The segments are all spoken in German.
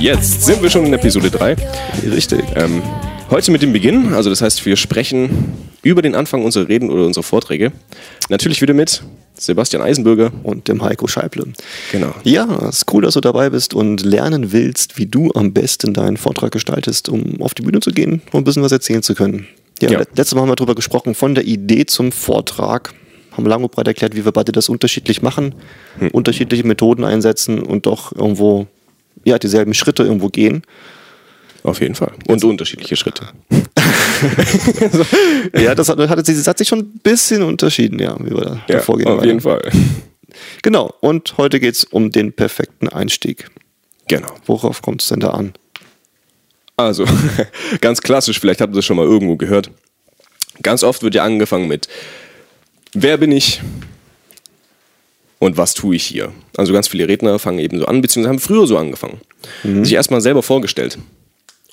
Jetzt sind wir schon in Episode 3. Richtig. Ähm, heute mit dem Beginn, also das heißt, wir sprechen über den Anfang unserer Reden oder unserer Vorträge. Natürlich wieder mit Sebastian Eisenbürger. Und dem Heiko Scheible. Genau. Ja, es ist cool, dass du dabei bist und lernen willst, wie du am besten deinen Vortrag gestaltest, um auf die Bühne zu gehen und ein bisschen was erzählen zu können. Ja, Ja. le- letztes Mal haben wir darüber gesprochen, von der Idee zum Vortrag. Haben lang und breit erklärt, wie wir beide das unterschiedlich machen, unterschiedliche Methoden einsetzen und doch irgendwo ja, dieselben Schritte irgendwo gehen. Auf jeden Fall. Und unterschiedliche Schritte. Ja, das hat, hat, das hat sich schon ein bisschen unterschieden, ja, wie wir da, da vorgehen. auf weiter. jeden Fall. Genau, und heute geht es um den perfekten Einstieg. Genau. Worauf kommt es denn da an? Also, ganz klassisch, vielleicht habt ihr das schon mal irgendwo gehört. Ganz oft wird ja angefangen mit Wer bin ich und was tue ich hier? Also ganz viele Redner fangen eben so an, beziehungsweise haben früher so angefangen. Sich erstmal selber vorgestellt.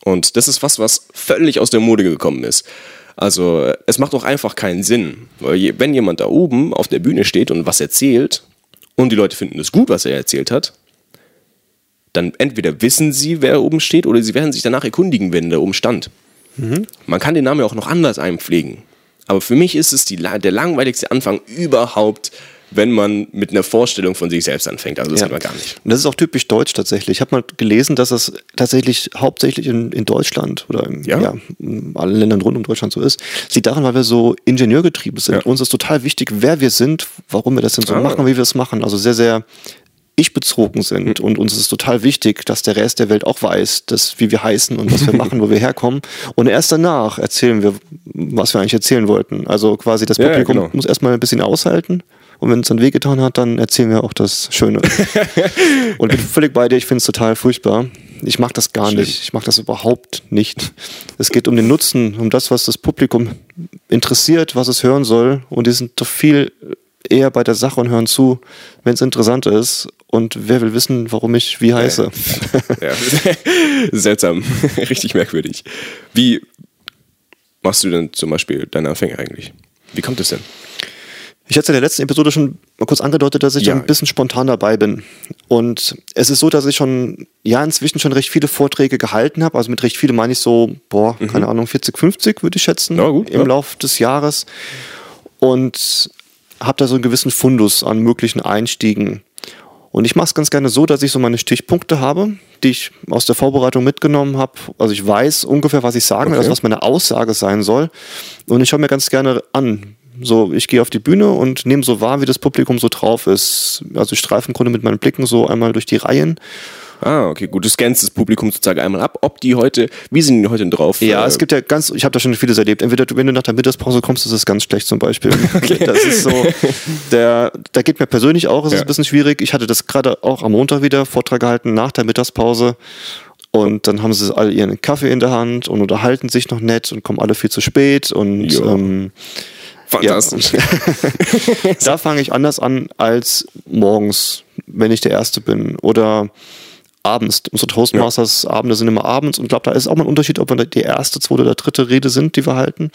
Und das ist was, was völlig aus der Mode gekommen ist. Also es macht auch einfach keinen Sinn. Weil wenn jemand da oben auf der Bühne steht und was erzählt und die Leute finden es gut, was er erzählt hat, dann entweder wissen sie, wer oben steht, oder sie werden sich danach erkundigen, wenn der oben stand. Man kann den Namen ja auch noch anders einpflegen. Aber für mich ist es die, der langweiligste Anfang überhaupt, wenn man mit einer Vorstellung von sich selbst anfängt. Also das kann man gar nicht. Und das ist auch typisch deutsch tatsächlich. Ich habe mal gelesen, dass das tatsächlich hauptsächlich in, in Deutschland oder in, Ja? ja? in allen Ländern rund um Deutschland so ist. Das liegt daran, weil wir so ingenieurgetrieben sind. Ja. Uns ist total wichtig, wer wir sind, warum wir das denn so Ah. machen, wie wir es machen. Also sehr, sehr ich-bezogen sind. Und uns ist total wichtig, dass der Rest der Welt auch weiß, dass, wie wir heißen und was wir machen, wo wir herkommen. Und erst danach erzählen wir, was wir eigentlich erzählen wollten. Also quasi das Ja, ja, Publikum genau. muss erstmal ein bisschen aushalten. Und wenn es dann wehgetan hat, dann erzählen wir auch das Schöne. Und bin völlig bei dir, ich finde es total furchtbar. Ich mag das gar Schlimm. nicht. Ich mag das überhaupt nicht. Es geht um den Nutzen, um das, was das Publikum interessiert, was es hören soll. Und die sind doch viel eher bei der Sache und hören zu, wenn es interessant ist. Und wer will wissen, warum ich wie heiße? Ja. Seltsam. Richtig merkwürdig. Wie machst du denn zum Beispiel deine Anfänge eigentlich? Wie kommt es denn? Ich hatte in der letzten Episode schon mal kurz angedeutet, dass ich Ja. ein bisschen spontan dabei bin. Und es ist so, dass ich schon, ja, inzwischen schon recht viele Vorträge gehalten habe. Also mit recht viele meine ich so, boah, keine Ahnung, 40, 50 würde ich schätzen Mhm. Ja, gut, im ja. Lauf des Jahres. Und habe da so einen gewissen Fundus an möglichen Einstiegen. Und ich mache es ganz gerne so, dass ich so meine Stichpunkte habe, die ich aus der Vorbereitung mitgenommen habe. Also ich weiß ungefähr, was ich sagen will, Okay. also was meine Aussage sein soll. Und ich schaue mir ganz gerne an. So, ich gehe auf die Bühne und nehme so wahr, wie das Publikum so drauf ist. Also ich streife im Grunde mit meinen Blicken so einmal durch die Reihen. Ah, okay, gut. Du scannst das Publikum sozusagen einmal ab, ob die heute, wie sind die heute drauf? Ja, Äh, es gibt ja ganz, ich habe da schon vieles erlebt. Entweder du, wenn du nach der Mittagspause kommst, ist es ganz schlecht zum Beispiel. Das ist so, der, da geht mir persönlich auch, es ist Ja. ein bisschen schwierig. Ich hatte das gerade auch am Montag wieder Vortrag gehalten nach der Mittagspause. Und dann haben sie alle ihren Kaffee in der Hand und unterhalten sich noch nett und kommen alle viel zu spät. Und Ja. ähm, Fantastisch. da fange ich anders an als morgens, wenn ich der Erste bin. Oder abends. Unsere Toastmasters-Abende sind immer abends und ich glaube, da ist auch mal ein Unterschied, ob wir die erste, zweite oder dritte Rede sind, die wir halten.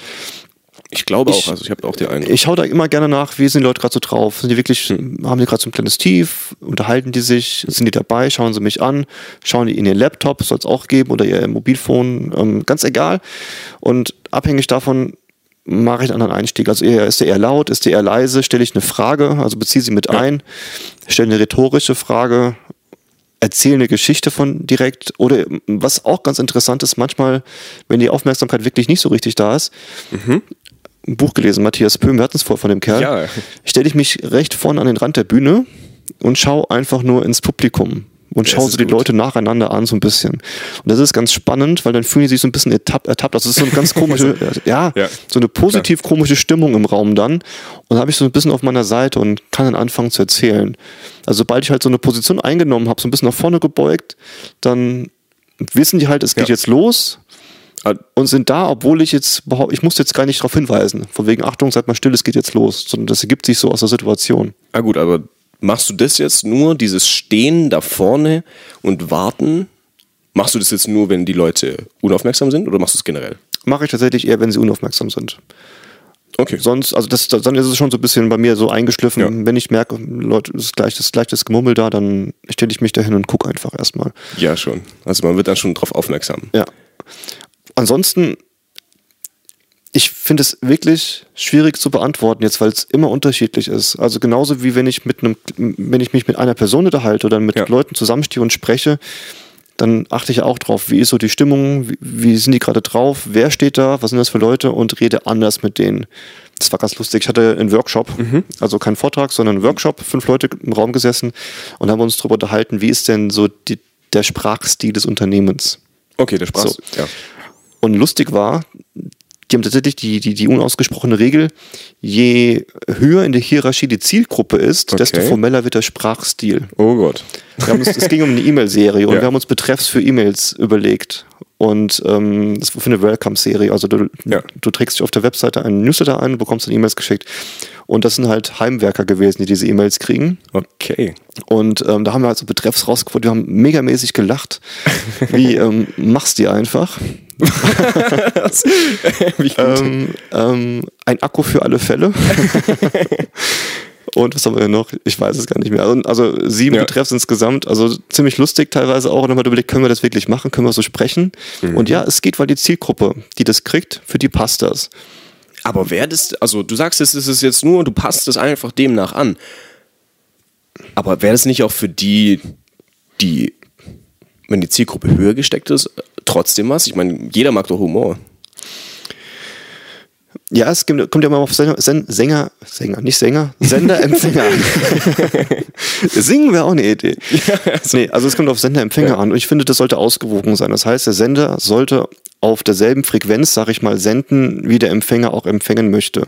Ich glaube Ich- auch, also ich habe auch die Eindruck. Ich schaue da immer gerne nach, wie sind die Leute gerade so drauf? Sind die wirklich, haben die gerade so ein kleines Tief? Unterhalten die sich? Sind die dabei? Schauen sie mich an? Schauen die in ihren Laptop? Soll es auch geben? Oder ihr Mobilfon? Ähm, ganz egal. Und abhängig davon mache ich einen anderen Einstieg. Also eher, ist der eher laut? Ist der eher leise? Stelle ich eine Frage? Also beziehe sie mit ein? Stelle eine rhetorische Frage? erzähle eine Geschichte von direkt oder was auch ganz interessant ist, manchmal, wenn die Aufmerksamkeit wirklich nicht so richtig da ist, ein Buch gelesen, Matthias Pöhm, wir hatten es vor von dem Kerl, Ja. stelle ich mich recht vorne an den Rand der Bühne und schaue einfach nur ins Publikum und Das schaue ist so die gut. Leute nacheinander an so ein bisschen. Und das ist ganz spannend, weil dann fühlen die sich so ein bisschen ertappt. ertappt. Also es ist so eine ganz komische, ja, Ja. so eine positiv komische Stimmung im Raum dann. Und da habe ich so ein bisschen auf meiner Seite und kann dann anfangen zu erzählen. Also sobald ich halt so eine Position eingenommen habe, so ein bisschen nach vorne gebeugt, dann wissen die halt, es geht Ja. jetzt los und sind da, obwohl ich jetzt ich muss jetzt gar nicht darauf hinweisen. Von wegen Achtung, seid mal still, es geht jetzt los. Sondern das ergibt sich so aus der Situation. Ah gut, aber machst du das jetzt nur, dieses Stehen da vorne und warten? Machst du das jetzt nur, wenn die Leute unaufmerksam sind oder machst du es generell? Mache ich tatsächlich eher, wenn sie unaufmerksam sind. Okay. Sonst, also das, dann ist es schon so ein bisschen bei mir so eingeschliffen. Ja. Wenn ich merke, Leute, es ist gleich das, gleich das Gemummel da, dann stelle ich mich dahin und gucke einfach erstmal. Ja, schon. Also man wird dann schon drauf aufmerksam. Ja. Ansonsten, ich finde es wirklich schwierig zu beantworten jetzt, weil es immer unterschiedlich ist. Also genauso wie wenn ich mit einem, wenn ich mich mit einer Person unterhalte oder mit ja. Leuten zusammenstehe und spreche, dann achte ich auch drauf, wie ist so die Stimmung, wie, wie sind die gerade drauf, wer steht da, was sind das für Leute und rede anders mit denen. Das war ganz lustig. Ich hatte einen Workshop, mhm. also keinen Vortrag, sondern einen Workshop, fünf Leute im Raum gesessen und haben uns darüber unterhalten, wie ist denn so die, der Sprachstil des Unternehmens. Okay, der Sprachstil, so. ja. Und lustig war, die haben tatsächlich die, die, die unausgesprochene Regel, je höher in der Hierarchie die Zielgruppe ist, okay. desto formeller wird der Sprachstil. Oh Gott. Uns, es ging um eine E-Mail-Serie und ja. wir haben uns Betreffs für E-Mails überlegt. Und ähm, das war für eine Welcome-Serie. Also du, ja. du trägst dich auf der Webseite einen Newsletter ein, bekommst dann E-Mails geschickt. Und das sind halt Heimwerker gewesen, die diese E-Mails kriegen. Okay. Und ähm, da haben wir halt so Betreffs rausgefunden. Wir haben megamäßig gelacht. Wie ähm, machst die einfach? Ähm, ähm, ein Akku für alle Fälle. Und was haben wir denn noch? Ich weiß es gar nicht mehr. Also, also sieben ja. Betreffs insgesamt. Also ziemlich lustig teilweise auch. Und dann wir überlegt, können wir das wirklich machen? Können wir so sprechen? Mhm. Und ja, es geht, weil die Zielgruppe, die das kriegt, für die passt das. Aber wer das, also du sagst, es ist jetzt nur, du passt es einfach demnach an. Aber wäre das nicht auch für die, die, wenn die Zielgruppe höher gesteckt ist, trotzdem was? Ich meine, jeder mag doch Humor. Ja, es kommt ja immer auf Sänger, Sänger, Sänger, nicht Sänger, Senderempfänger an. Singen wäre auch eine Idee. Ja, also. Nee, also es kommt auf Senderempfänger ja. an und ich finde, das sollte ausgewogen sein. Das heißt, der Sender sollte auf derselben Frequenz, sag ich mal, senden, wie der Empfänger auch empfängen möchte.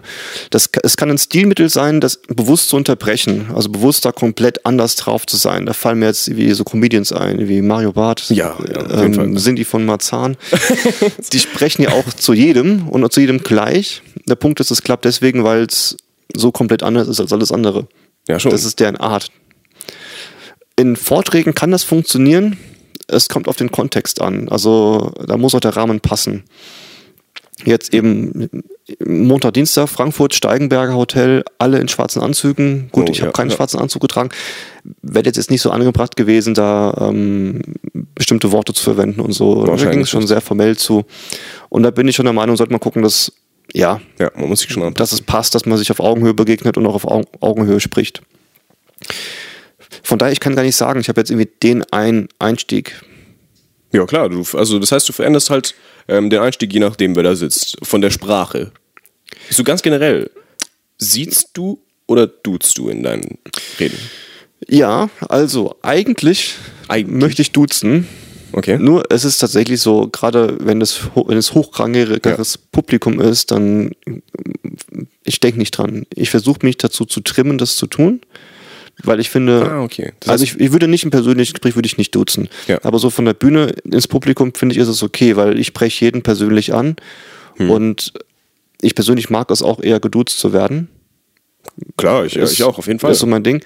Das, es kann ein Stilmittel sein, das bewusst zu unterbrechen, also bewusst da komplett anders drauf zu sein. Da fallen mir jetzt wie so Comedians ein, wie Mario Barth, ja, ja ähm, sind die von Marzahn. die sprechen ja auch zu jedem und zu jedem gleich. Der Punkt ist, es klappt deswegen, weil es so komplett anders ist als alles andere. Ja, schon. Das ist deren Art. In Vorträgen kann das funktionieren, es kommt auf den Kontext an. Also da muss auch der Rahmen passen. Jetzt eben Montag, Dienstag, Frankfurt, Steigenberger Hotel, alle in schwarzen Anzügen. Gut, oh, ich habe ja, keinen ja. schwarzen Anzug getragen. Wäre jetzt nicht so angebracht gewesen, da ähm, bestimmte Worte zu verwenden und so. Da ging es schon sehr formell zu. Und da bin ich schon der Meinung, sollte man gucken, dass ja, ja man muss sich schon dass es passt, dass man sich auf Augenhöhe begegnet und auch auf Augenhöhe spricht. Von daher, ich kann gar nicht sagen, ich habe jetzt irgendwie den einen Einstieg. Ja, klar. Du, also das heißt, du veränderst halt ähm, den Einstieg, je nachdem, wer da sitzt. Von der Sprache. So ganz generell, siehst du oder duzt du in deinen Reden? Ja, also eigentlich, eigentlich. möchte ich duzen. Okay. Nur es ist tatsächlich so, gerade wenn es, wenn es hochrangigeres ja. Publikum ist, dann ich denke nicht dran. Ich versuche mich dazu zu trimmen, das zu tun weil ich finde, ah, okay. also ich, ich würde nicht im persönlichen Gespräch würde ich nicht duzen, ja. aber so von der Bühne ins Publikum finde ich ist es okay, weil ich spreche jeden persönlich an hm. und ich persönlich mag es auch eher geduzt zu werden. Klar, ich, ist, ich auch auf jeden Fall. Das ist so mein Ding.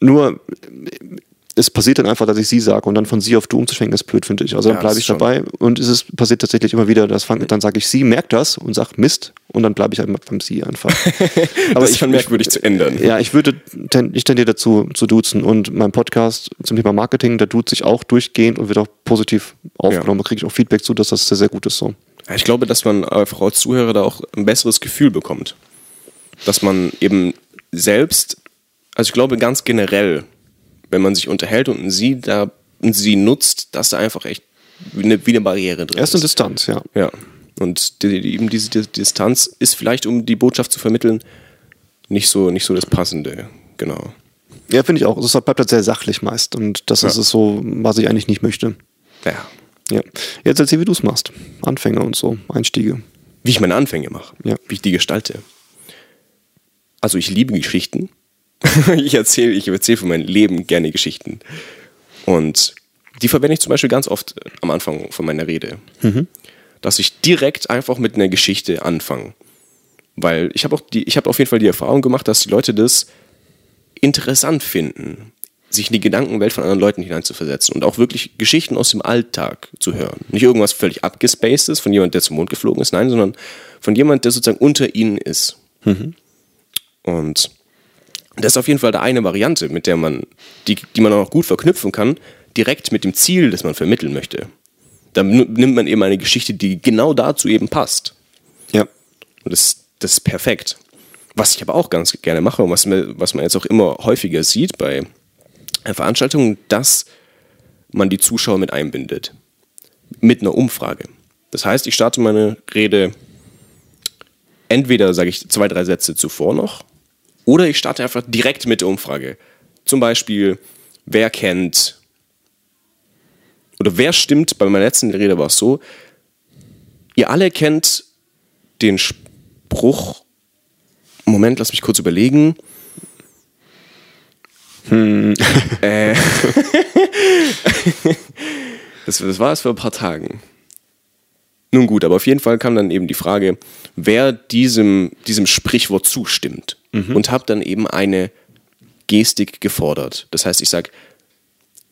Nur es passiert dann einfach, dass ich sie sage und dann von sie auf du umzuschwenken, ist blöd, finde ich. Also dann ja, bleibe ich dabei und es ist, passiert tatsächlich immer wieder, dass fang, dann sage ich sie, merkt das und sage Mist und dann bleibe ich halt beim sie einfach. Aber das ist schon merkwürdig zu ändern. Ja, ich würde, ich tendiere dazu zu duzen und mein Podcast zum Thema Marketing, da tut sich auch durchgehend und wird auch positiv aufgenommen. Ja. Da kriege ich auch Feedback zu, dass das sehr, sehr gut ist so. Ich glaube, dass man einfach als Zuhörer da auch ein besseres Gefühl bekommt. Dass man eben selbst, also ich glaube ganz generell, wenn man sich unterhält und sie da sie nutzt, dass da einfach echt wie eine, wie eine Barriere drin Erst ist. Erst eine Distanz, ja. Ja. Und die, die, eben diese die Distanz ist vielleicht, um die Botschaft zu vermitteln, nicht so, nicht so das Passende. Genau. Ja, finde ich auch. Es bleibt halt sehr sachlich meist. Und das ja. ist es so, was ich eigentlich nicht möchte. Ja. Ja. Jetzt erzähl, wie du es machst. Anfänger und so, Einstiege. Wie ich meine Anfänge mache. Ja. Wie ich die gestalte. Also ich liebe Geschichten. Ich erzähle ich erzähl von meinem Leben gerne Geschichten. Und die verwende ich zum Beispiel ganz oft am Anfang von meiner Rede. Mhm. Dass ich direkt einfach mit einer Geschichte anfange. Weil ich habe auch die, ich habe auf jeden Fall die Erfahrung gemacht, dass die Leute das interessant finden. sich in die Gedankenwelt von anderen Leuten hineinzuversetzen und auch wirklich Geschichten aus dem Alltag zu hören. Nicht irgendwas völlig abgespacedes von jemand, der zum Mond geflogen ist, nein, sondern von jemand, der sozusagen unter ihnen ist. Und das ist auf jeden Fall da eine Variante, mit der man, die, die man auch gut verknüpfen kann, direkt mit dem Ziel, das man vermitteln möchte. Dann nimmt man eben eine Geschichte, die genau dazu eben passt. Ja. Und das, das ist perfekt. Was ich aber auch ganz gerne mache und was, mir, was man jetzt auch immer häufiger sieht bei Veranstaltungen, dass man die Zuschauer mit einbindet. Mit einer Umfrage. Das heißt, ich starte meine Rede entweder sage ich zwei, drei Sätze zuvor noch oder ich starte einfach direkt mit der Umfrage. Zum Beispiel, wer kennt oder wer stimmt, bei meiner letzten Rede war es so, ihr alle kennt den Spruch, Moment, lass mich kurz überlegen. Hm. äh, das, das war es vor ein paar Tagen. Nun gut, aber auf jeden Fall kam dann eben die Frage, wer diesem, diesem Sprichwort zustimmt. Und habe dann eben eine Gestik gefordert. Das heißt, ich sage,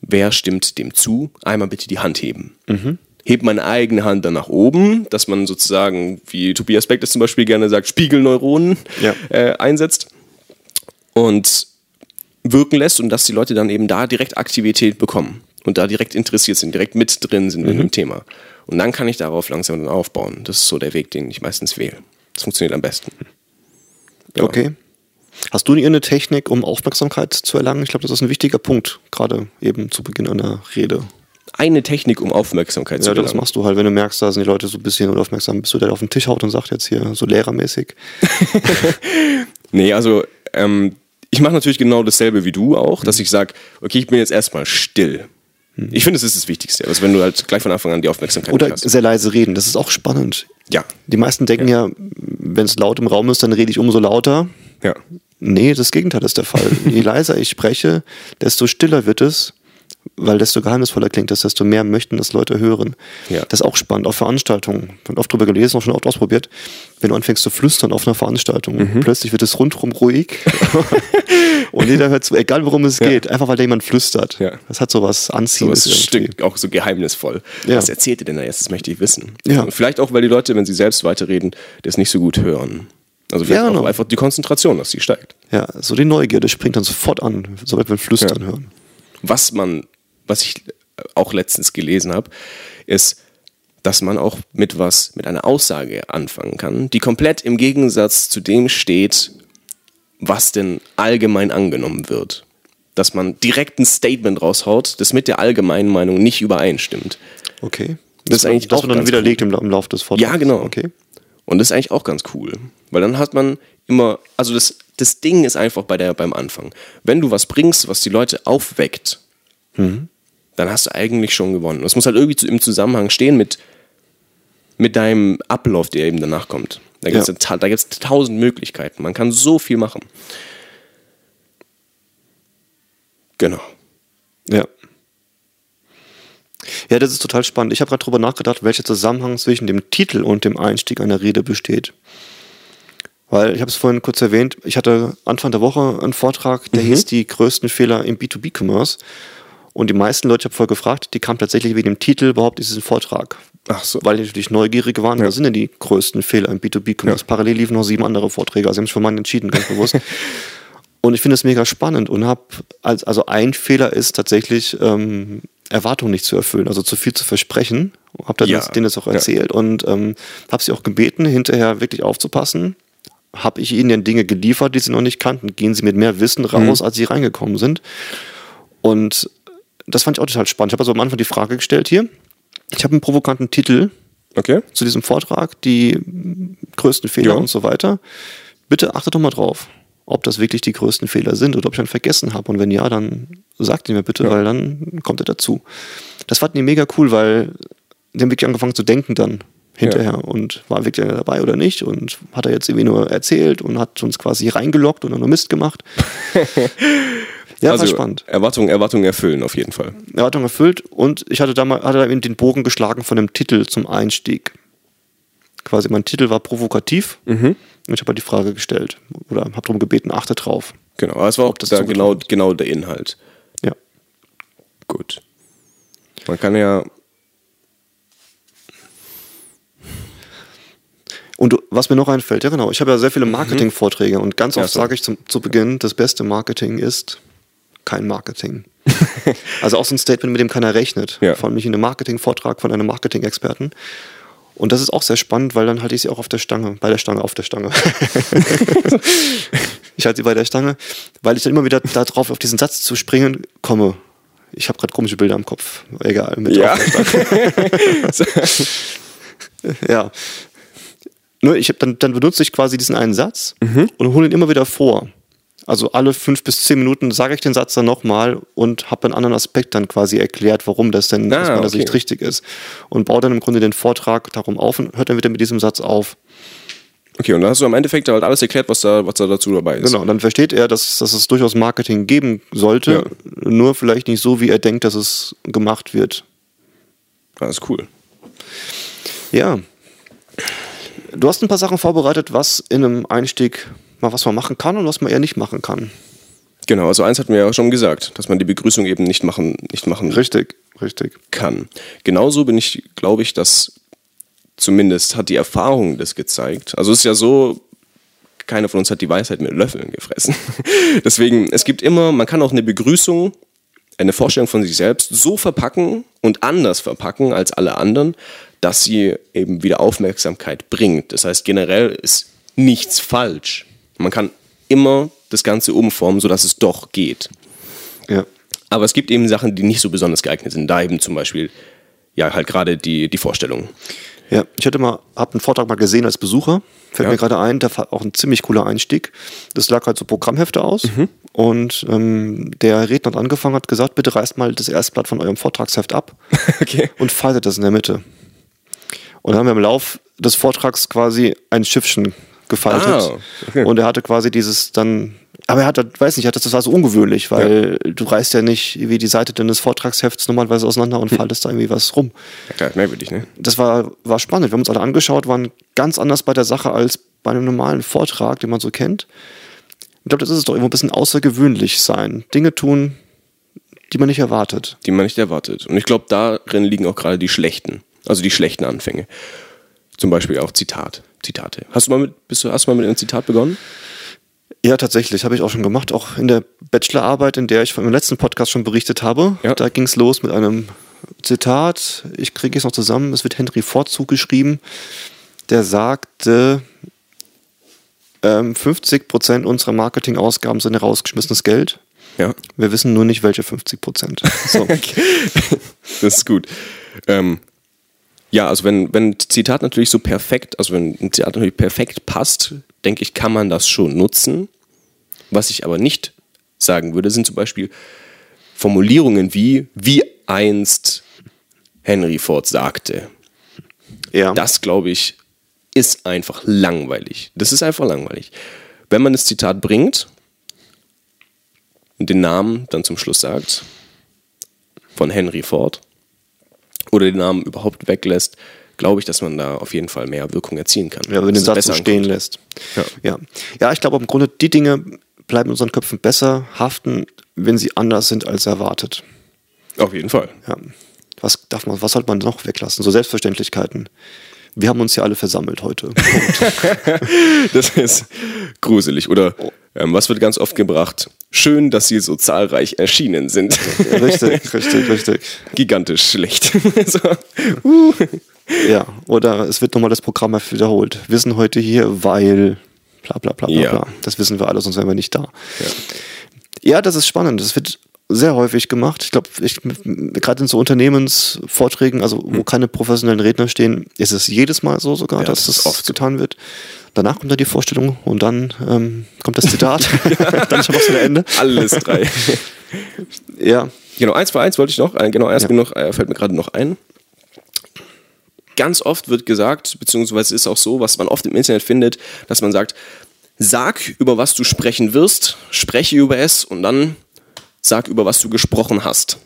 wer stimmt dem zu? Einmal bitte die Hand heben. Heb meine eigene Hand dann nach oben, dass man sozusagen, wie Tobias Beck das zum Beispiel gerne sagt, Spiegelneuronen Ja. äh, einsetzt und wirken lässt und dass die Leute dann eben da direkt Aktivität bekommen und da direkt interessiert sind, direkt mit drin sind in dem Thema. Und dann kann ich darauf langsam dann aufbauen. Das ist so der Weg, den ich meistens wähle. Das funktioniert am besten. Genau. Okay. Hast du eine Technik, um Aufmerksamkeit zu erlangen? Ich glaube, das ist ein wichtiger Punkt, gerade eben zu Beginn einer Rede. Eine Technik, um Aufmerksamkeit zu Ja, das machst du halt, wenn du merkst, da sind die Leute so ein bisschen unaufmerksam, bist du der auf den Tisch haut und sagt jetzt hier so lehrermäßig. Nee, also ähm, ich mache natürlich genau dasselbe wie du auch, dass ich sage, okay, ich bin jetzt erstmal still. Ich finde, das ist das Wichtigste. Also wenn du halt gleich von Anfang an die Aufmerksamkeit Oder hast. sehr leise reden, das ist auch spannend. Ja, Die meisten denken ja, wenn es laut im Raum ist, dann rede ich umso lauter. ja. Nee, das Gegenteil ist der Fall. Je leiser ich spreche, desto stiller wird es, weil desto geheimnisvoller klingt es, desto mehr möchten das Leute hören. Ja. Das ist auch spannend, auf Veranstaltungen. Ich habe oft drüber gelesen, auch schon oft ausprobiert. Wenn du anfängst zu flüstern auf einer Veranstaltung, Mhm. plötzlich wird es rundherum ruhig und jeder hört zu, egal worum es geht, einfach weil da jemand flüstert. Ja. Das hat so was So Anziehendes. irgendwie. Stück auch so geheimnisvoll. Ja. Was erzählt ihr denn da jetzt? Das möchte ich wissen. Ja. Vielleicht auch, weil die Leute, wenn sie selbst weiterreden, das nicht so gut hören. Also vielleicht Ja, auch genau. einfach die Konzentration, dass sie steigt. Ja, so die Neugierde springt dann sofort an, sobald wir Flüstern Ja. hören. Was man, was ich auch letztens gelesen habe, ist, dass man auch mit was, mit einer Aussage anfangen kann, die komplett im Gegensatz zu dem steht, was denn allgemein angenommen wird. Dass man direkt ein Statement raushaut, das mit der allgemeinen Meinung nicht übereinstimmt. Okay. Das ist eigentlich das auch wird dann widerlegt im, Lau- im Laufe des Vortrags. Ja, genau. Okay. Und das ist eigentlich auch ganz cool. Weil dann hat man immer, also das, das Ding ist einfach bei der, beim Anfang. Wenn du was bringst, was die Leute aufweckt, dann hast du eigentlich schon gewonnen. Das muss halt irgendwie im Zusammenhang stehen mit, mit deinem Ablauf, der eben danach kommt. Da gibt es Ja. tausend Möglichkeiten. Man kann so viel machen. Genau. Ja. Ja, das ist total spannend. Ich habe gerade drüber nachgedacht, welcher Zusammenhang zwischen dem Titel und dem Einstieg einer Rede besteht. Weil ich habe es vorhin kurz erwähnt, ich hatte Anfang der Woche einen Vortrag, der hieß die größten Fehler im B2B-Commerce. Und die meisten Leute, ich habe vorher gefragt, die kamen tatsächlich wegen dem Titel überhaupt diesen Vortrag. Ach so. Weil die natürlich neugierig waren, was sind denn die größten Fehler im B2B-Commerce? Ja. Parallel liefen noch sieben andere Vorträge, also sie haben sich für meinen entschieden, ganz bewusst. Und ich finde es mega spannend und habe, als, also ein Fehler ist tatsächlich, ähm, Erwartungen nicht zu erfüllen, also zu viel zu versprechen. Habe dann Ja. das, denen das auch Ja. erzählt und ähm, habe sie auch gebeten, hinterher wirklich aufzupassen. Habe ich ihnen denn Dinge geliefert, die sie noch nicht kannten? Gehen sie mit mehr Wissen raus, Mhm. als sie reingekommen sind? Und das fand ich auch total spannend. Ich habe also am Anfang die Frage gestellt hier. Ich habe einen provokanten Titel Okay. zu diesem Vortrag, die größten Fehler Ja. und so weiter. Bitte achtet doch mal drauf, ob das wirklich die größten Fehler sind oder ob ich einen vergessen habe. Und wenn ja, dann sagt ihn mir bitte, Ja. weil dann kommt er dazu. Das fanden die mega cool, weil die haben wirklich angefangen zu denken dann hinterher und war wirklich dabei oder nicht und hat er jetzt irgendwie nur erzählt und hat uns quasi reingeloggt und dann nur Mist gemacht. ja, also war spannend. Erwartungen, Erwartungen erfüllen auf jeden Fall. Erwartung erfüllt und ich hatte da mal hatte da eben den Bogen geschlagen von dem Titel zum Einstieg. Quasi mein Titel war provokativ und ich habe halt die Frage gestellt oder habe darum gebeten, achte drauf. Genau. Aber es war auch das da genau, genau der Inhalt. Ja. Gut. Man kann ja. Und was mir noch einfällt, ja genau, ich habe ja sehr viele Marketing-Vorträge und ganz Ja, oft so. sage ich zum, zu Beginn, das beste Marketing ist kein Marketing. also auch so ein Statement, mit dem keiner rechnet. Ja. Vor allem nicht in einem Marketing-Vortrag von einem Marketing-Experten. Und das ist auch sehr spannend, weil dann halte ich sie auch auf der Stange, bei der Stange, auf der Stange. ich halte sie bei der Stange, weil ich dann immer wieder darauf, auf diesen Satz zu springen komme. Ich habe gerade komische Bilder im Kopf. Egal. Mit Ja. ja. Nur ich hab dann, dann benutze ich quasi diesen einen Satz und hole ihn immer wieder vor. Also alle fünf bis zehn Minuten sage ich den Satz dann nochmal und habe einen anderen Aspekt dann quasi erklärt, warum das denn Ah, aus meiner okay. Sicht richtig ist. Und baue dann im Grunde den Vortrag darum auf und hört dann wieder mit diesem Satz auf. Okay, und dann hast du am Endeffekt halt alles erklärt, was da, was da dazu dabei ist. Genau, und dann versteht er, dass, dass es durchaus Marketing geben sollte, Ja. nur vielleicht nicht so, wie er denkt, dass es gemacht wird. Das ist cool. Ja. Du hast ein paar Sachen vorbereitet, was in einem Einstieg mal was man machen kann und was man eher nicht machen kann. Genau, also eins hatten wir ja schon gesagt, dass man die Begrüßung eben nicht machen, nicht machen Richtig, richtig. kann. Genauso bin ich, glaube ich, dass zumindest hat die Erfahrung das gezeigt. Also es ist ja so, keiner von uns hat die Weisheit mit Löffeln gefressen. Deswegen, es gibt immer, man kann auch eine Begrüßung, eine Vorstellung von sich selbst so verpacken und anders verpacken als alle anderen, dass sie eben wieder Aufmerksamkeit bringt. Das heißt, generell ist nichts falsch. Man kann immer das Ganze umformen, sodass es doch geht. Ja. Aber es gibt eben Sachen, die nicht so besonders geeignet sind. Da eben zum Beispiel, ja, halt gerade die, die Vorstellung. Ja, ich hatte mal, habe einen Vortrag mal gesehen als Besucher, fällt Ja. mir gerade ein, da war auch ein ziemlich cooler Einstieg. Das lag halt so Programmhefte aus Mhm. und ähm, der Redner hat angefangen, hat gesagt, bitte reißt mal das erste Blatt von eurem Vortragsheft ab Okay. und faltet das in der Mitte. Und dann haben wir im Lauf des Vortrags quasi ein Schiffchen gefaltet. Ah, okay. Und er hatte quasi dieses dann, aber er hat, weiß nicht, das war so ungewöhnlich, weil du reißt ja nicht wie die Seite deines Vortragshefts normalerweise auseinander und faltest da irgendwie was rum. Ja, klar, merkwürdig, ne? Das war, war spannend. Wir haben uns alle angeschaut, waren ganz anders bei der Sache als bei einem normalen Vortrag, den man so kennt. Ich glaube, das ist es doch irgendwo ein bisschen außergewöhnlich sein. Dinge tun, die man nicht erwartet. Die man nicht erwartet. Und ich glaube, darin liegen auch gerade die schlechten, also die schlechten Anfänge. Zum Beispiel auch Zitat, Zitate. Hast du mal mit, bist du, hast du mal mit einem Zitat begonnen? Ja, tatsächlich, habe ich auch schon gemacht. Auch in der Bachelorarbeit, in der ich im letzten Podcast schon berichtet habe. Ja. Da ging es los mit einem Zitat. Ich kriege es noch zusammen. Es wird Henry Ford zugeschrieben. Der sagte, ähm, 50% unserer Marketingausgaben sind herausgeschmissenes Geld. Ja. Wir wissen nur nicht, welche 50%. So. Das ist gut. Ähm, ja, also wenn, wenn ein Zitat natürlich so perfekt, also wenn ein Zitat natürlich perfekt passt, denke ich, kann man das schon nutzen. Was ich aber nicht sagen würde, sind zum Beispiel Formulierungen wie, wie einst Henry Ford sagte. ja. Das, glaube ich, ist einfach langweilig. Das ist einfach langweilig. Wenn man das Zitat bringt und den Namen dann zum Schluss sagt von Henry Ford oder den Namen überhaupt weglässt, glaube ich, dass man da auf jeden Fall mehr Wirkung erzielen kann. Ja, wenn Dass den Satz so besser stehen ankommt. lässt. Ja. Ja, ja ich glaube, im Grunde, die Dinge bleiben in unseren Köpfen besser haften, wenn sie anders sind als erwartet. Auf jeden Fall. Ja. Was darf man, was sollte man noch weglassen? So Selbstverständlichkeiten. Wir haben uns ja alle versammelt heute. Das ist gruselig. Oder ähm, was wird ganz oft gebracht? Schön, dass Sie so zahlreich erschienen sind. richtig, richtig, richtig. Gigantisch schlecht. so. Ja, oder es wird nochmal das Programm wiederholt. Wir sind heute hier, weil bla bla bla bla Ja. bla. Das wissen wir alle, sonst wären wir nicht da. Ja, das ist spannend. Das wird sehr häufig gemacht. Ich glaube, ich, gerade in so Unternehmensvorträgen, also wo keine professionellen Redner stehen, ist es jedes Mal so sogar, Ja, dass das das oft so. getan wird. Danach kommt dann die Vorstellung und dann ähm, kommt das Zitat. dann ist schon was Ende. Alles drei. Ja, Genau, eins für eins wollte ich noch, äh, genau, erst Ja. genug, äh, fällt mir gerade noch ein. Ganz oft wird gesagt, beziehungsweise ist auch so, was man oft im Internet findet, dass man sagt, sag über was du sprechen wirst, spreche über es und dann sag über was du gesprochen hast.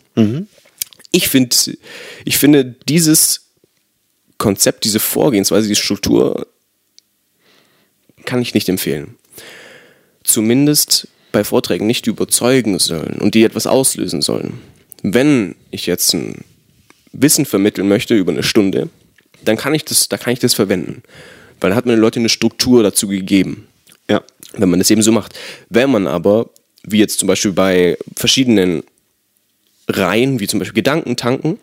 Ich, find, ich finde dieses Konzept, diese Vorgehensweise, diese Struktur kann ich nicht empfehlen. Zumindest bei Vorträgen nicht überzeugen sollen und die etwas auslösen sollen. wenn ich jetzt ein Wissen vermitteln möchte über eine Stunde, dann kann ich das, da kann ich das verwenden. Weil da hat man den Leuten eine Struktur dazu gegeben. Ja. Wenn man das eben so macht. Wenn man aber, wie jetzt zum Beispiel bei verschiedenen Reihen, wie zum Beispiel Gedankentanken,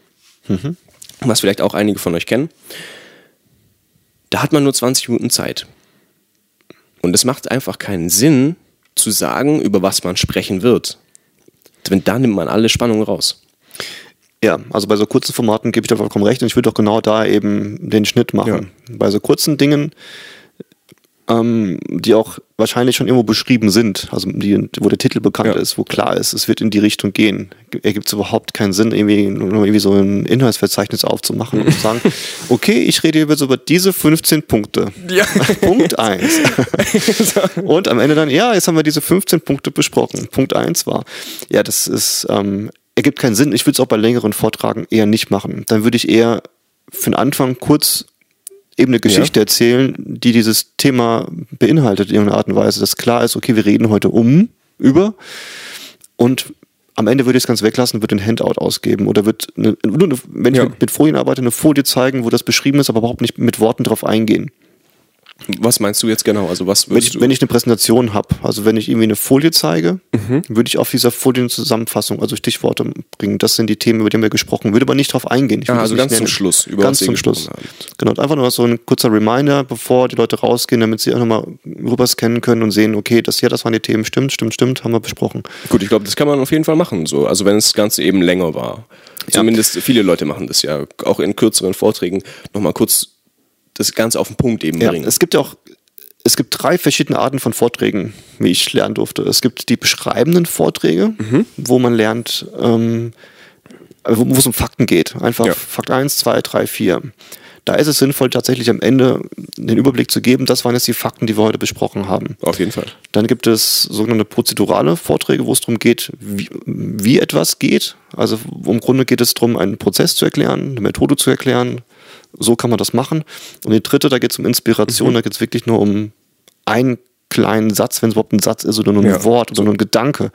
was vielleicht auch einige von euch kennen, da hat man nur 20 Minuten Zeit. Und es macht einfach keinen Sinn, zu sagen, über was man sprechen wird. Denn da nimmt man alle Spannungen raus. Ja, also bei so kurzen Formaten gebe ich dir vollkommen recht und ich würde auch genau da eben den Schnitt machen. Bei so kurzen Dingen, ähm, die auch wahrscheinlich schon irgendwo beschrieben sind, also die, wo der Titel bekannt Ja. ist, wo klar ist, es wird in die Richtung gehen, ergibt es überhaupt keinen Sinn, irgendwie nur irgendwie so ein Inhaltsverzeichnis aufzumachen und zu sagen, okay, ich rede jetzt über diese 15 Punkte. Ja. Punkt 1. Und am Ende dann, ja, jetzt haben wir diese 15 Punkte besprochen. Punkt 1 war, ja, das ist, ähm, ergibt keinen Sinn. Ich würde es auch bei längeren Vortragen eher nicht machen. Dann würde ich eher für den Anfang kurz eben eine Geschichte erzählen, die dieses Thema beinhaltet in irgendeiner Art und Weise, dass klar ist, okay, wir reden heute um, über und am Ende würde ich es ganz weglassen, würde ein Handout ausgeben oder wird, eine, wenn ich Ja. mit, mit Folien arbeite, eine Folie zeigen, wo das beschrieben ist, aber überhaupt nicht mit Worten drauf eingehen. Was meinst du jetzt genau? Also was Wenn ich, du? wenn ich eine Präsentation habe, also wenn ich irgendwie eine Folie zeige, Mhm. würde ich auf dieser Folie eine Zusammenfassung, also Stichworte bringen. Das sind die Themen, über die haben wir gesprochen, würde aber nicht darauf eingehen. Ich Ah, also ganz zum. Schluss, über ganz zum Schluss. habt. Genau, und einfach nur so ein kurzer Reminder, bevor die Leute rausgehen, damit sie auch nochmal rüber scannen können und sehen, okay, das hier, das waren die Themen, stimmt, stimmt, stimmt, haben wir besprochen. Gut, ich glaube, das kann man auf jeden Fall machen. So. Also wenn das Ganze eben länger war. Zumindest viele Leute machen das ja, auch in kürzeren Vorträgen, nochmal kurz das Ganze auf den Punkt eben Ja, bringen. es gibt ja auch, es gibt drei verschiedene Arten von Vorträgen, wie ich lernen durfte. Es gibt die beschreibenden Vorträge, Mhm. wo man lernt, ähm, wo, wo es um Fakten geht. Einfach Ja. Fakt 1, 2, 3, 4. Da ist es sinnvoll, tatsächlich am Ende den Überblick zu geben, das waren jetzt die Fakten, die wir heute besprochen haben. auf jeden Fall. Dann gibt es sogenannte prozedurale Vorträge, wo es darum geht, wie, wie etwas geht. Also im Grunde geht es darum, einen Prozess zu erklären, eine Methode zu erklären. So kann man das machen. Und die dritte, da geht es um Inspiration, da geht es wirklich nur um einen kleinen Satz, wenn es überhaupt ein Satz ist oder nur ein Ja. Wort oder nur ein Gedanke.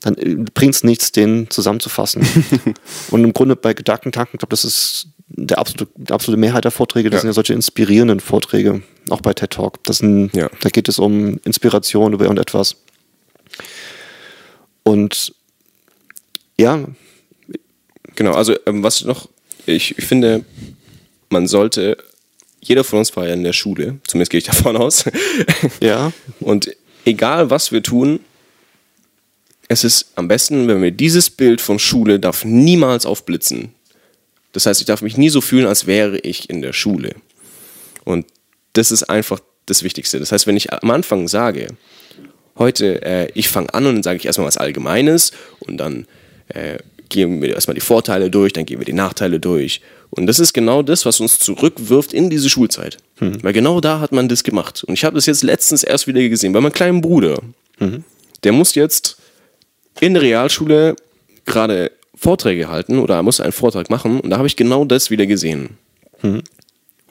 Dann bringt es nichts, den zusammenzufassen. Und im Grunde bei Gedankentanken, ich glaube, das ist der absolute, die absolute Mehrheit der Vorträge, das Ja. sind ja solche inspirierenden Vorträge, auch bei TED Talk. Das sind, Ja. Da geht es um Inspiration über irgendetwas. Und ja, Genau, also ähm, was noch, ich, ich finde, man sollte, jeder von uns war ja in der Schule, zumindest gehe ich davon aus. ja, Und egal was wir tun, es ist am besten, wenn wir dieses Bild von Schule darf niemals aufblitzen. Das heißt, ich darf mich nie so fühlen, als wäre ich in der Schule. Und das ist einfach das Wichtigste. Das heißt, wenn ich am Anfang sage, heute, äh, ich fange an und dann sage ich erstmal was Allgemeines und dann äh, gehen wir erstmal die Vorteile durch, dann gehen wir die Nachteile durch. Und das ist genau das, was uns zurückwirft in diese Schulzeit. Weil genau da hat man das gemacht. Und ich habe das jetzt letztens erst wieder gesehen bei meinem kleinen Bruder. Der muss jetzt in der Realschule gerade Vorträge halten oder er muss einen Vortrag machen und da habe ich genau das wieder gesehen.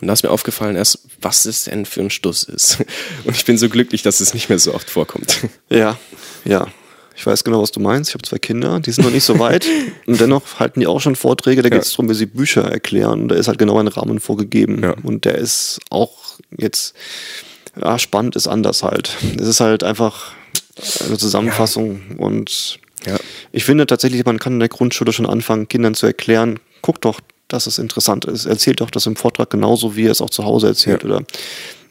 Und da ist mir aufgefallen erst, was das denn für ein Stuss ist. Und ich bin so glücklich, dass es nicht mehr so oft vorkommt. ja, ja. Ich weiß genau, was du meinst. Ich habe zwei Kinder, die sind noch nicht so weit. und dennoch halten die auch schon Vorträge. Da geht es darum, wie sie Bücher erklären. Da ist halt genau ein Rahmen vorgegeben. Ja. Und der ist auch jetzt, ja, spannend ist anders halt. Es ist halt einfach eine Zusammenfassung. Und ich finde tatsächlich, man kann in der Grundschule schon anfangen, Kindern zu erklären, guck doch, dass es interessant ist. Erzählt doch das im Vortrag genauso, wie er es auch zu Hause erzählt. Oder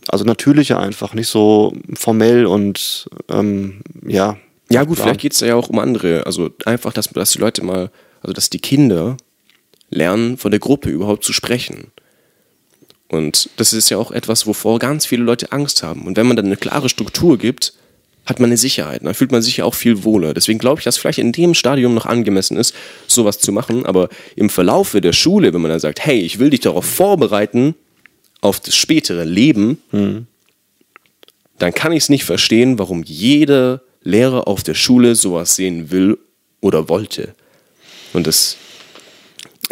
also natürlicher einfach, nicht so formell und ähm, ja. Ja gut, vielleicht geht es ja auch um andere. Also einfach, dass, dass die Leute mal, also dass die Kinder lernen, von der Gruppe überhaupt zu sprechen. Und das ist ja auch etwas, wovor ganz viele Leute Angst haben. Und wenn man dann eine klare Struktur gibt, hat man eine Sicherheit. Dann fühlt man sich ja auch viel wohler. Deswegen glaube ich, dass vielleicht in dem Stadium noch angemessen ist, sowas zu machen. Aber im Verlaufe der Schule, wenn man dann sagt, hey, ich will dich darauf vorbereiten, auf das spätere Leben, dann kann ich es nicht verstehen, warum jeder Lehrer auf der Schule sowas sehen will oder wollte. Und das,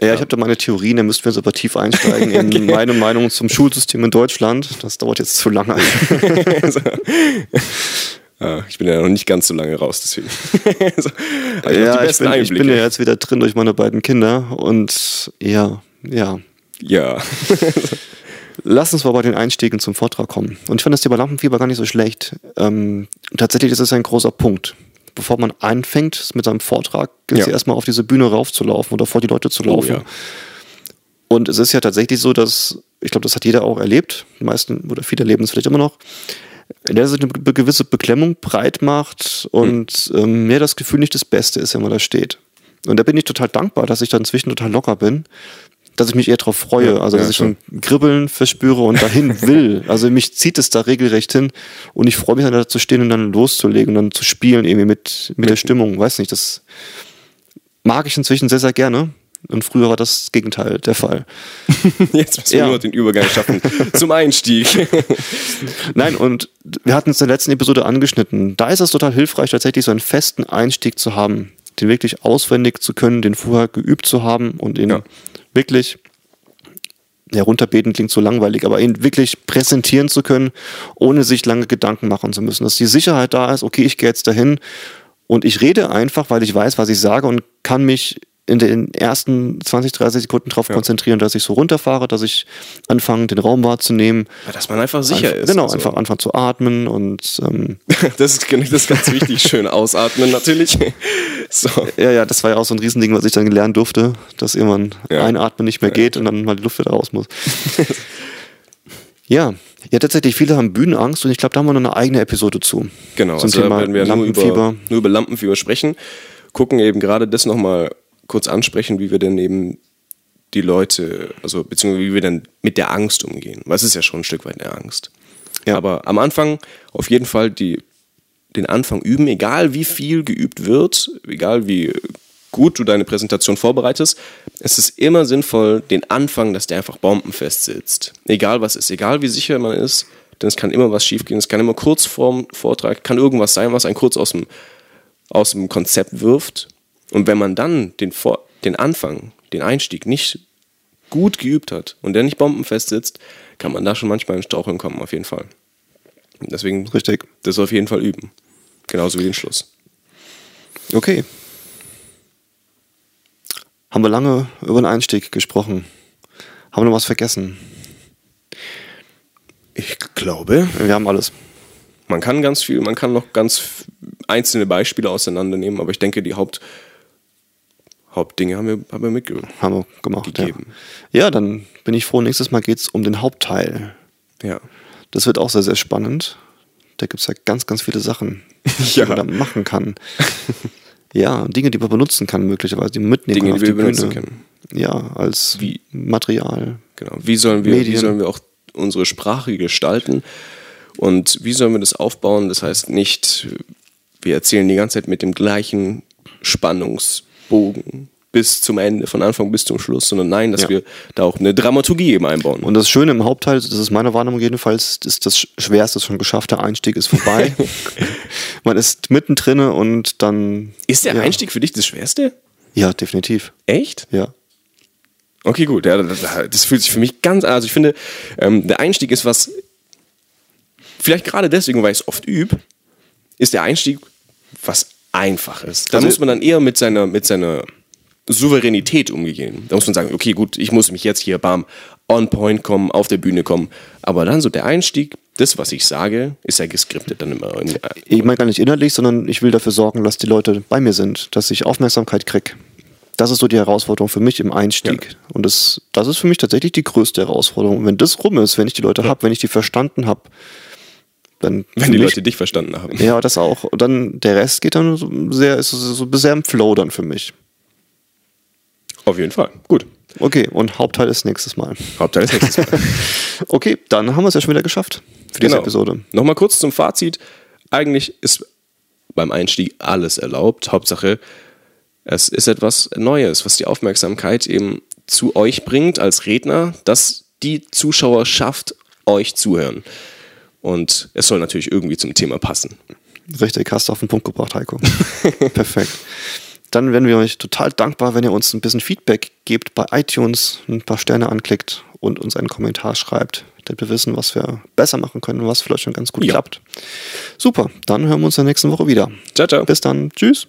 Ja, ich habe da meine Theorien, da müssten wir so tief einsteigen in meine Meinung zum Schulsystem in Deutschland. Das dauert jetzt zu lange. Ah, ich bin ja noch nicht ganz so lange raus, deswegen. also, ja, ich bin, ich bin ja jetzt wieder drin durch meine beiden Kinder und ja, ja. ja. Lass uns mal bei den Einstiegen zum Vortrag kommen. Und ich fand das Thema Lampenfieber gar nicht so schlecht. Ähm, tatsächlich ist es ein großer Punkt. Bevor man anfängt mit seinem Vortrag, gilt es Ja. erstmal auf diese Bühne raufzulaufen oder vor die Leute zu laufen. Oh, ja. Und es ist ja tatsächlich so, dass, ich glaube, das hat jeder auch erlebt, die meisten oder viele erleben es vielleicht immer noch, der sich eine gewisse Beklemmung breit macht und ähm, mir das Gefühl nicht das Beste ist, wenn man da steht. Und da bin ich total dankbar, dass ich da inzwischen total locker bin, dass ich mich eher darauf freue, Ja, also dass ja, ich ein Kribbeln verspüre und dahin will. Also mich zieht es da regelrecht hin und ich freue mich dann da zu stehen und dann loszulegen und dann zu spielen irgendwie mit, mit der Stimmung. Weiß nicht, das mag ich inzwischen sehr, sehr gerne. Und früher war das Gegenteil der Fall. Jetzt müssen wir Ja. nur noch den Übergang schaffen zum Einstieg. Nein, und wir hatten es in der letzten Episode angeschnitten. Da ist es total hilfreich, tatsächlich so einen festen Einstieg zu haben, den wirklich auswendig zu können, den vorher geübt zu haben und ihn Ja. Wirklich, ja, runterbeten klingt so langweilig, aber ihn wirklich präsentieren zu können, ohne sich lange Gedanken machen zu müssen. Dass die Sicherheit da ist, okay, ich gehe jetzt dahin und ich rede einfach, weil ich weiß, was ich sage und kann mich in den ersten 20, 30 Sekunden darauf konzentrieren, dass ich so runterfahre, dass ich anfange, den Raum wahrzunehmen. Dass man einfach sicher Einfach- ist. Genau, Also, einfach anfangen zu atmen und ähm, Das ist, das ist ganz wichtig. Schön ausatmen natürlich. So. ja, ja, das war ja auch so ein Riesending, was ich dann gelernt durfte, dass irgendwann Ja. einatmen nicht mehr geht und dann mal die Luft wieder raus muss. ja, ja, tatsächlich, viele haben Bühnenangst und ich glaube, da haben wir noch eine eigene Episode zu. Genau, Zum also Thema werden wir nur über, nur über Lampenfieber sprechen. Gucken eben gerade das nochmal kurz ansprechen, wie wir denn eben die Leute, also beziehungsweise wie wir dann mit der Angst umgehen. Weil es ist ja schon ein Stück weit eine Angst. Ja. Aber am Anfang auf jeden Fall die, den Anfang üben, egal wie viel geübt wird, egal wie gut du deine Präsentation vorbereitest, es ist immer sinnvoll, den Anfang, dass der einfach bombenfest sitzt. Egal was ist, egal wie sicher man ist, denn es kann immer was schiefgehen, es kann immer kurz vorm Vortrag, kann irgendwas sein, was einen kurz aus dem, aus dem Konzept wirft. Und wenn man dann den, Vor den Anfang, den Einstieg nicht gut geübt hat und der nicht bombenfest sitzt, kann man da schon manchmal in Straucheln kommen, auf jeden Fall. Deswegen Richtig. das auf jeden Fall üben. Genauso wie den Schluss. Okay. Haben wir lange über den Einstieg gesprochen. Haben wir noch was vergessen? Ich glaube, Wir haben alles. man kann ganz viel, man kann noch ganz einzelne Beispiele auseinandernehmen, aber ich denke, die Haupt, Hauptdinge haben wir, haben wir mitgegeben. Haben wir gemacht. Gegeben. Ja. ja, dann bin ich froh. Nächstes Mal geht es um den Hauptteil. Ja. Das wird auch sehr, sehr spannend. Da gibt es ja ganz, ganz viele Sachen, Ja. die man da machen kann. ja, Dinge, die man benutzen kann, möglicherweise, die man mitnehmen Dinge, kann die auf wir die benutzen können. Ja, als Wie? Material. Genau. Wie sollen wir, wie sollen wir auch unsere Sprache gestalten? Und wie sollen wir das aufbauen? Das heißt nicht, wir erzählen die ganze Zeit mit dem gleichen Spannungsbogen bis zum Ende, von Anfang bis zum Schluss, sondern nein, dass Ja. wir da auch eine Dramaturgie eben einbauen. Und das Schöne im Hauptteil, das ist meine Wahrnehmung jedenfalls, ist das Schwerste schon geschafft. Der Einstieg ist vorbei. man ist mittendrin und dann. ist der ja. Einstieg für dich das Schwerste? Ja, definitiv. Echt? Ja. Okay, gut. Ja, das, das fühlt sich für mich ganz an. Also ich finde, ähm, der Einstieg ist was, vielleicht gerade deswegen, weil ich es oft übe, ist der Einstieg was Einfaches. Da Also- muss man dann eher mit seiner, mit seiner Souveränität umgehen. Da muss man sagen, okay, gut, ich muss mich jetzt hier bam, on point kommen, auf der Bühne kommen. Aber dann so der Einstieg, das, was ich sage, ist ja geskriptet dann immer. Ich meine gar nicht inhaltlich, sondern ich will dafür sorgen, dass die Leute bei mir sind, dass ich Aufmerksamkeit kriege. Das ist so die Herausforderung für mich im Einstieg. Ja. Und das, das ist für mich tatsächlich die größte Herausforderung. Und wenn das rum ist, wenn ich die Leute habe, wenn ich die verstanden habe, dann. wenn die mich- Leute dich verstanden haben. Ja, das auch. Und dann der Rest geht dann so sehr, ist so so sehr im Flow dann für mich. Auf jeden Fall. Gut. Okay, und Hauptteil ist nächstes Mal. Hauptteil ist nächstes Mal. Okay, dann haben wir es ja schon wieder geschafft für diese Genau. Episode. Nochmal kurz zum Fazit. Eigentlich ist beim Einstieg alles erlaubt. Hauptsache, es ist etwas Neues, was die Aufmerksamkeit eben zu euch bringt als Redner, dass die Zuschauer schafft, euch zuhören. Und es soll natürlich irgendwie zum Thema passen. Richtig, hast du auf den Punkt gebracht, Heiko. Perfekt. Dann wären wir euch total dankbar, wenn ihr uns ein bisschen Feedback gebt bei iTunes, ein paar Sterne anklickt und uns einen Kommentar schreibt. damit wir wissen, was wir besser machen können und was vielleicht schon ganz gut Ja. klappt. Super, dann hören wir uns in der nächsten Woche wieder. Ciao, ciao. Bis dann. Tschüss.